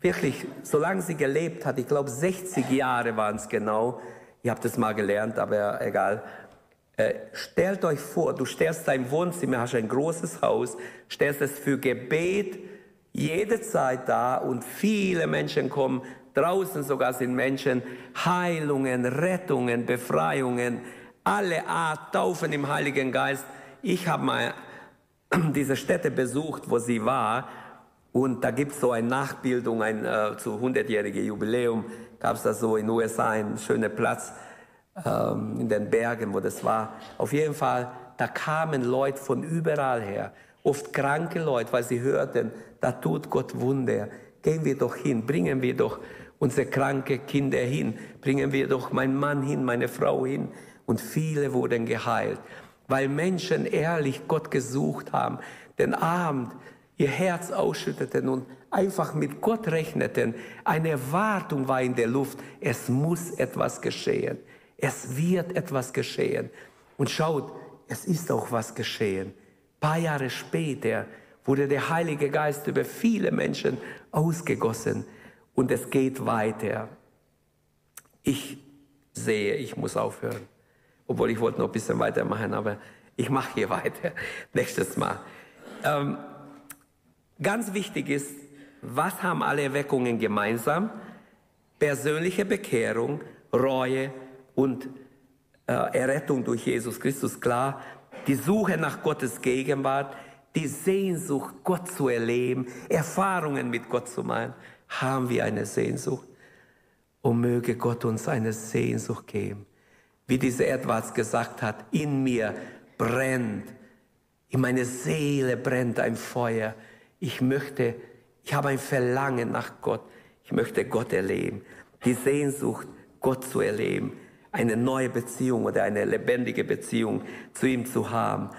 wirklich, solange sie gelebt hat, ich glaube 60 Jahre waren es genau, ich habe das mal gelernt, aber egal, äh, stellt euch vor, du stellst dein Wohnzimmer, hast ein großes Haus, stellst es für Gebet jede Zeit da und viele Menschen kommen, draußen sogar sind Menschen, Heilungen, Rettungen, Befreiungen, alle Art, Taufen im Heiligen Geist. Ich habe mal diese Städte besucht, wo sie war und da gibt es so eine Nachbildung, ein äh, zu 100-jährigen Jubiläum, gab es da so in den USA einen schönen Platz, ähm, in den Bergen, wo das war. Auf jeden Fall, da kamen Leute von überall her, oft kranke Leute, weil sie hörten, da tut Gott Wunder. Gehen wir doch hin, bringen wir doch unsere kranke Kinder hin, bringen wir doch meinen Mann hin, meine Frau hin. Und viele wurden geheilt, weil Menschen ehrlich Gott gesucht haben, den Abend ihr Herz ausschütteten und einfach mit Gott rechneten. Eine Erwartung war in der Luft, es muss etwas geschehen. Es wird etwas geschehen. Und schaut, es ist auch was geschehen. Ein paar Jahre später wurde der Heilige Geist über viele Menschen ausgegossen und es geht weiter. Ich sehe, ich muss aufhören. Obwohl ich wollte noch ein bisschen weitermachen, aber ich mache hier weiter. Nächstes Mal. Ähm, ganz wichtig ist, was haben alle Erweckungen gemeinsam? Persönliche Bekehrung, Reue, und äh, Errettung durch Jesus Christus klar, die Suche nach Gottes Gegenwart, die Sehnsucht, Gott zu erleben, Erfahrungen mit Gott zu machen, haben wir eine Sehnsucht. Und möge Gott uns eine Sehnsucht geben. Wie dieser Edwards gesagt hat, in mir brennt, in meine Seele brennt ein Feuer. Ich möchte, ich habe ein Verlangen nach Gott. Ich möchte Gott erleben. Die Sehnsucht, Gott zu erleben eine neue Beziehung oder eine lebendige Beziehung zu ihm zu haben.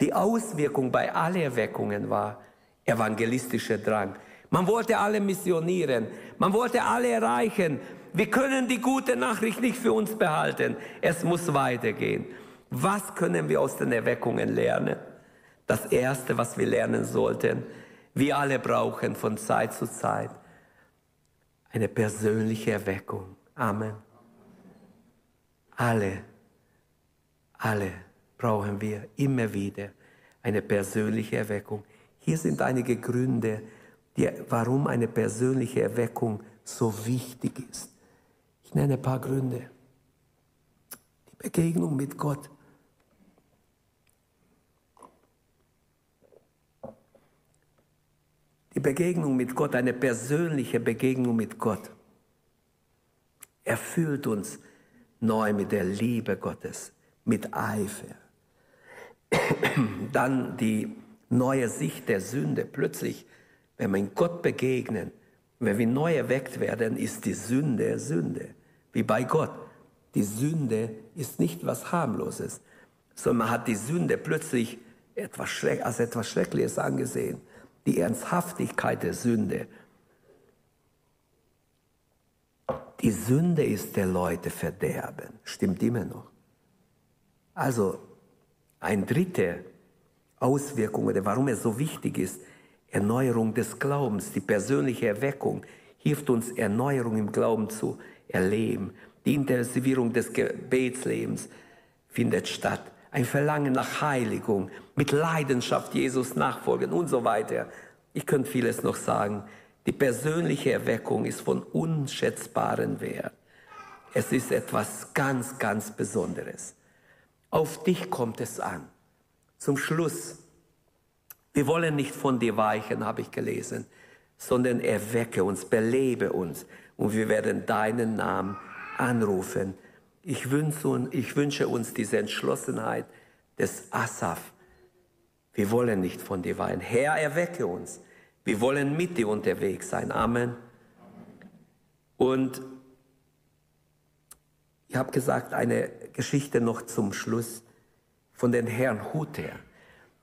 Die Auswirkung bei allen Erweckungen war evangelistischer Drang. Man wollte alle missionieren. Man wollte alle erreichen. Wir können die gute Nachricht nicht für uns behalten. Es muss weitergehen. Was können wir aus den Erweckungen lernen? Das Erste, was wir lernen sollten, wir alle brauchen von Zeit zu Zeit eine persönliche Erweckung. Amen. Alle, alle brauchen wir immer wieder eine persönliche Erweckung. Hier sind einige Gründe, die, warum eine persönliche Erweckung so wichtig ist. Ich nenne ein paar Gründe. Die Begegnung mit Gott. Die Begegnung mit Gott, eine persönliche Begegnung mit Gott, erfüllt uns neu mit der Liebe Gottes, mit Eifer. Dann die neue Sicht der Sünde. Plötzlich, wenn wir Gott begegnen, wenn wir neu erweckt werden, ist die Sünde Sünde, wie bei Gott. Die Sünde ist nicht was harmloses, sondern man hat die Sünde plötzlich etwas als etwas Schreckliches angesehen die Ernsthaftigkeit der Sünde. Die Sünde ist der Leute Verderben, stimmt immer noch. Also ein dritte Auswirkung oder warum es so wichtig ist, Erneuerung des Glaubens, die persönliche Erweckung hilft uns Erneuerung im Glauben zu erleben. Die Intensivierung des Gebetslebens findet statt ein Verlangen nach Heiligung, mit Leidenschaft Jesus nachfolgen und so weiter. Ich könnte vieles noch sagen. Die persönliche Erweckung ist von unschätzbarem Wert. Es ist etwas ganz, ganz Besonderes. Auf dich kommt es an. Zum Schluss, wir wollen nicht von dir weichen, habe ich gelesen, sondern erwecke uns, belebe uns und wir werden deinen Namen anrufen ich wünsche, uns diese Entschlossenheit des Asaf. Wir wollen nicht von dir weinen. Herr, erwecke uns. Wir wollen mit dir unterwegs sein. Amen. Und ich habe gesagt, eine Geschichte noch zum Schluss von den Herrnhuter.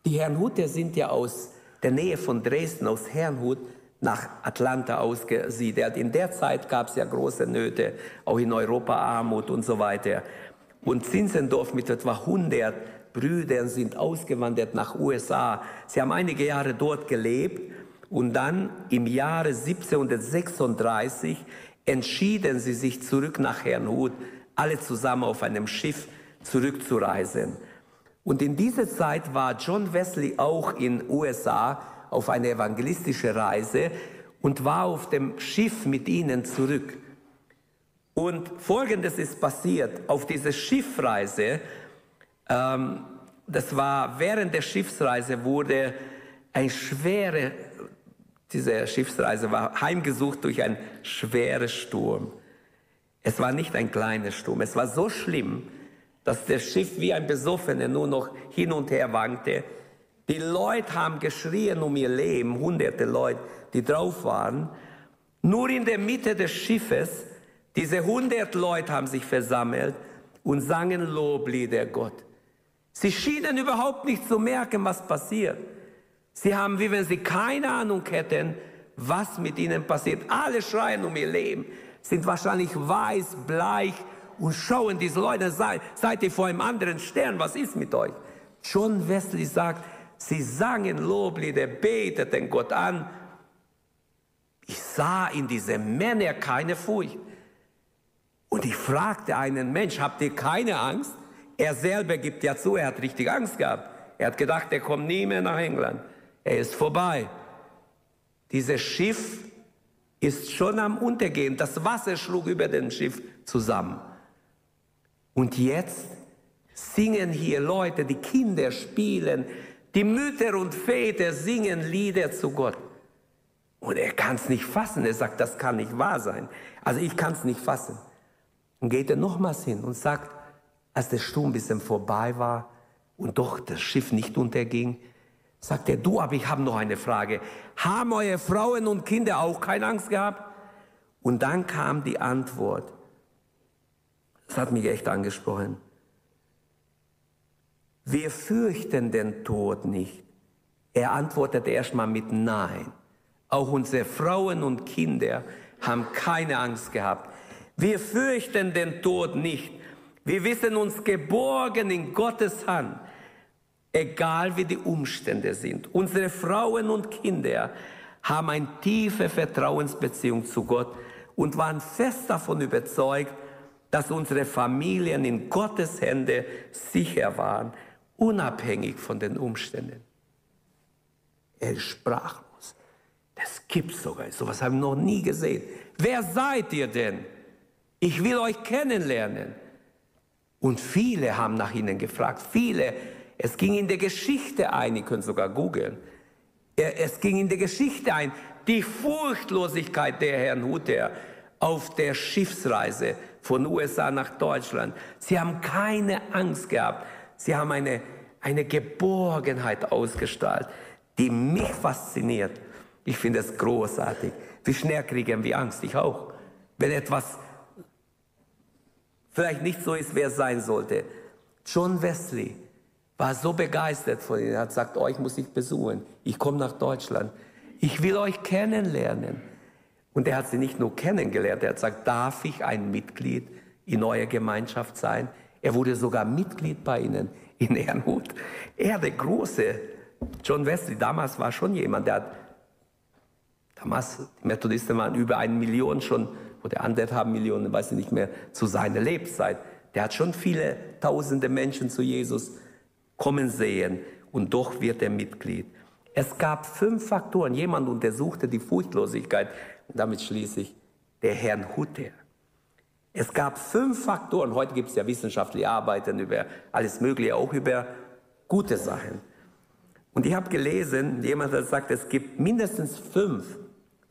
Die Herrnhuter sind ja aus der Nähe von Dresden, aus Herrnhut, nach Atlanta ausgesiedelt. In der Zeit gab es ja große Nöte, auch in Europa Armut und so weiter. Und Zinzendorf mit etwa 100 Brüdern sind ausgewandert nach USA. Sie haben einige Jahre dort gelebt und dann im Jahre 1736 entschieden sie sich zurück nach Herrnhut, alle zusammen auf einem Schiff zurückzureisen. Und in dieser Zeit war John Wesley auch in USA auf eine evangelistische Reise und war auf dem Schiff mit ihnen zurück. Und Folgendes ist passiert. Auf dieser Schiffreise, ähm, das war während der Schiffsreise, wurde ein schwere, diese Schiffsreise war heimgesucht durch einen schweren Sturm. Es war nicht ein kleiner Sturm, es war so schlimm, dass das Schiff wie ein Besoffener nur noch hin und her wankte. Die Leute haben geschrien um ihr Leben, hunderte Leute, die drauf waren. Nur in der Mitte des Schiffes, diese hundert Leute haben sich versammelt und sangen Loblieder Gott. Sie schienen überhaupt nicht zu merken, was passiert. Sie haben, wie wenn sie keine Ahnung hätten, was mit ihnen passiert. Alle schreien um ihr Leben, sind wahrscheinlich weiß, bleich und schauen diese Leute, seid, ihr vor einem anderen Stern, was ist mit euch? John Wesley sagt, Sie sangen Loblieder, beteten Gott an. Ich sah in diesen Männern keine Furcht. Und ich fragte einen Mensch, habt ihr keine Angst? Er selber gibt ja zu, er hat richtig Angst gehabt. Er hat gedacht, er kommt nie mehr nach England. Er ist vorbei. Dieses Schiff ist schon am Untergehen. Das Wasser schlug über den Schiff zusammen. Und jetzt singen hier Leute, die Kinder spielen, die Mütter und Väter singen Lieder zu Gott. Und er kann es nicht fassen. Er sagt, das kann nicht wahr sein. Also ich kann es nicht fassen. Und geht er nochmals hin und sagt, als der Sturm ein bisschen vorbei war und doch das Schiff nicht unterging, sagt er, du, aber ich habe noch eine Frage. Haben eure Frauen und Kinder auch keine Angst gehabt? Und dann kam die Antwort. Das hat mich echt angesprochen. Wir fürchten den Tod nicht. Er antwortete erstmal mit Nein. Auch unsere Frauen und Kinder haben keine Angst gehabt. Wir fürchten den Tod nicht. Wir wissen uns geborgen in Gottes Hand, egal wie die Umstände sind. Unsere Frauen und Kinder haben eine tiefe Vertrauensbeziehung zu Gott und waren fest davon überzeugt, dass unsere Familien in Gottes Hände sicher waren, unabhängig von den Umständen. Er ist sprachlos. Das gibt sogar. Sowas habe ich noch nie gesehen. Wer seid ihr denn? Ich will euch kennenlernen. Und viele haben nach ihnen gefragt. Viele. Es ging in der Geschichte ein. Ihr könnt sogar googeln. Es ging in der Geschichte ein. Die Furchtlosigkeit der Herrn Hutter auf der Schiffsreise von USA nach Deutschland. Sie haben keine Angst gehabt. Sie haben eine, eine Geborgenheit ausgestrahlt, die mich fasziniert. Ich finde es großartig. Wie schnell kriegen wir Angst? Ich auch. Wenn etwas vielleicht nicht so ist, wer es sein sollte. John Wesley war so begeistert von ihnen. Er hat gesagt, euch muss ich besuchen. Ich komme nach Deutschland. Ich will euch kennenlernen. Und er hat sie nicht nur kennengelernt, er hat gesagt, darf ich ein Mitglied in eurer Gemeinschaft sein? Er wurde sogar Mitglied bei ihnen in Ehrenhut. Er, der große John Wesley, damals war schon jemand, der hat, damals, die Methodisten waren über eine Million schon, oder anderthalb Millionen, weiß ich nicht mehr, zu seiner Lebzeit. Der hat schon viele tausende Menschen zu Jesus kommen sehen und doch wird er Mitglied. Es gab fünf Faktoren. Jemand untersuchte die Furchtlosigkeit und damit schließe ich, der Herrn Hutter. Es gab fünf Faktoren, heute gibt es ja wissenschaftliche Arbeiten über alles Mögliche, auch über gute Sachen. Und ich habe gelesen, jemand hat gesagt, es gibt mindestens fünf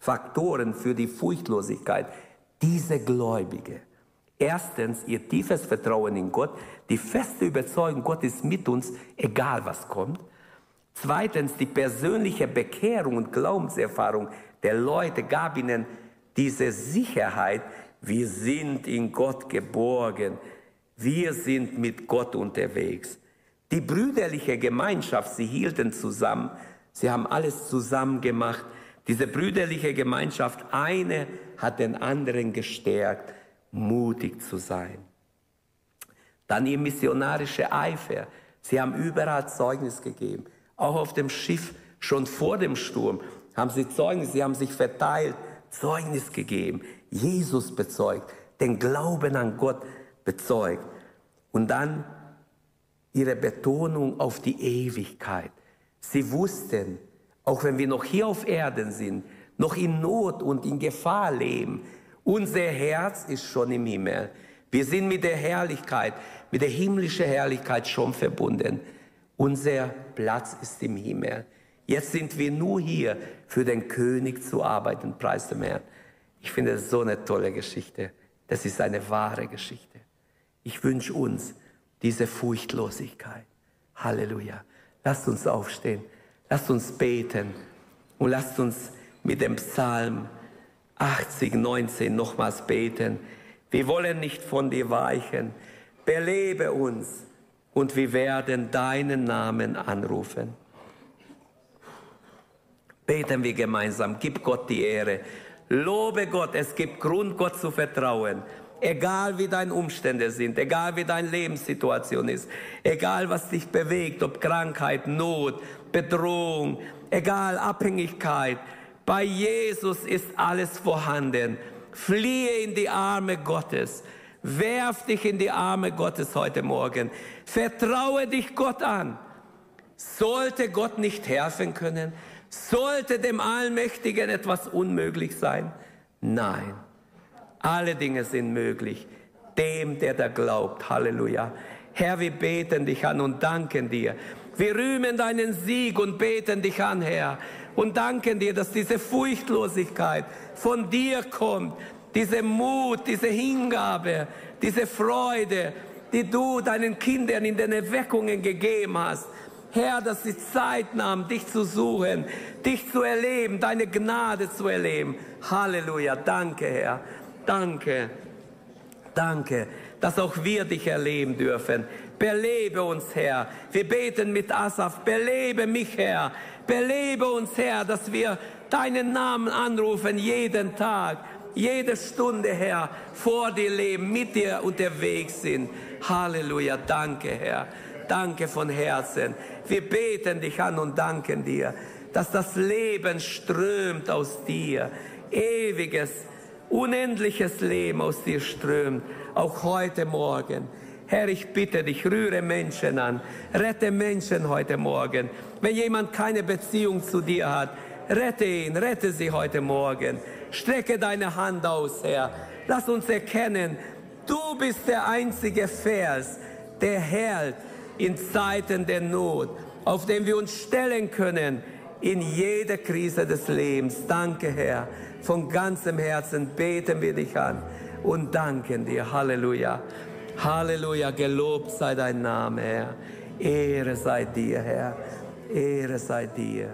Faktoren für die Furchtlosigkeit. Diese Gläubige. Erstens ihr tiefes Vertrauen in Gott, die feste Überzeugung, Gott ist mit uns, egal was kommt. Zweitens die persönliche Bekehrung und Glaubenserfahrung der Leute gab ihnen diese Sicherheit, wir sind in Gott geborgen, wir sind mit Gott unterwegs. Die brüderliche Gemeinschaft, sie hielten zusammen, sie haben alles zusammen gemacht. Diese brüderliche Gemeinschaft, eine hat den anderen gestärkt, mutig zu sein. Dann ihr missionarischer Eifer. Sie haben überall Zeugnis gegeben, auch auf dem Schiff schon vor dem Sturm haben sie Zeugnis, sie haben sich verteilt, Zeugnis gegeben, Jesus bezeugt, den Glauben an Gott bezeugt. Und dann ihre Betonung auf die Ewigkeit. Sie wussten, auch wenn wir noch hier auf Erden sind, noch in Not und in Gefahr leben, unser Herz ist schon im Himmel. Wir sind mit der Herrlichkeit, mit der himmlischen Herrlichkeit schon verbunden. Unser Platz ist im Himmel. Jetzt sind wir nur hier, für den König zu arbeiten, preis dem Herrn. Ich finde es so eine tolle Geschichte. Das ist eine wahre Geschichte. Ich wünsche uns diese Furchtlosigkeit. Halleluja. Lasst uns aufstehen. Lasst uns beten. Und lasst uns mit dem Psalm 80, 19 nochmals beten. Wir wollen nicht von dir weichen. Belebe uns und wir werden deinen Namen anrufen. Beten wir gemeinsam. Gib Gott die Ehre. Lobe Gott. Es gibt Grund, Gott zu vertrauen. Egal wie deine Umstände sind, egal wie deine Lebenssituation ist, egal was dich bewegt, ob Krankheit, Not, Bedrohung, egal Abhängigkeit, bei Jesus ist alles vorhanden. Fliehe in die Arme Gottes. Werf dich in die Arme Gottes heute Morgen. Vertraue dich Gott an. Sollte Gott nicht helfen können? Sollte dem Allmächtigen etwas unmöglich sein? Nein. Alle Dinge sind möglich. Dem, der da glaubt. Halleluja. Herr, wir beten dich an und danken dir. Wir rühmen deinen Sieg und beten dich an, Herr. Und danken dir, dass diese Furchtlosigkeit von dir kommt. Diese Mut, diese Hingabe, diese Freude, die du deinen Kindern in den Erweckungen gegeben hast. Herr, dass sie Zeit nahmen, dich zu suchen, dich zu erleben, deine Gnade zu erleben. Halleluja. Danke, Herr. Danke. Danke, dass auch wir dich erleben dürfen. Belebe uns, Herr. Wir beten mit Asaf. Belebe mich, Herr. Belebe uns, Herr, dass wir deinen Namen anrufen jeden Tag, jede Stunde, Herr, vor dir leben, mit dir unterwegs sind. Halleluja. Danke, Herr. Danke von Herzen. Wir beten dich an und danken dir, dass das Leben strömt aus dir. Ewiges, unendliches Leben aus dir strömt. Auch heute Morgen. Herr, ich bitte dich, rühre Menschen an, rette Menschen heute Morgen. Wenn jemand keine Beziehung zu dir hat, rette ihn, rette sie heute Morgen. Strecke deine Hand aus, Herr. Lass uns erkennen, du bist der einzige Vers, der hält in Zeiten der Not, auf den wir uns stellen können in jeder Krise des Lebens. Danke, Herr. Von ganzem Herzen beten wir dich an und danken dir. Halleluja. Halleluja, gelobt sei dein Name, Herr. Ehre sei dir, Herr. Ehre sei dir.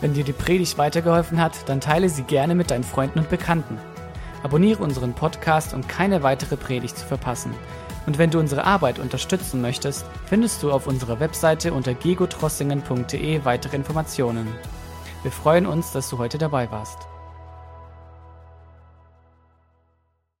Wenn dir die Predigt weitergeholfen hat, dann teile sie gerne mit deinen Freunden und Bekannten. Abonniere unseren Podcast, um keine weitere Predigt zu verpassen. Und wenn du unsere Arbeit unterstützen möchtest, findest du auf unserer Webseite unter gegotrossingen.de weitere Informationen. Wir freuen uns, dass du heute dabei warst.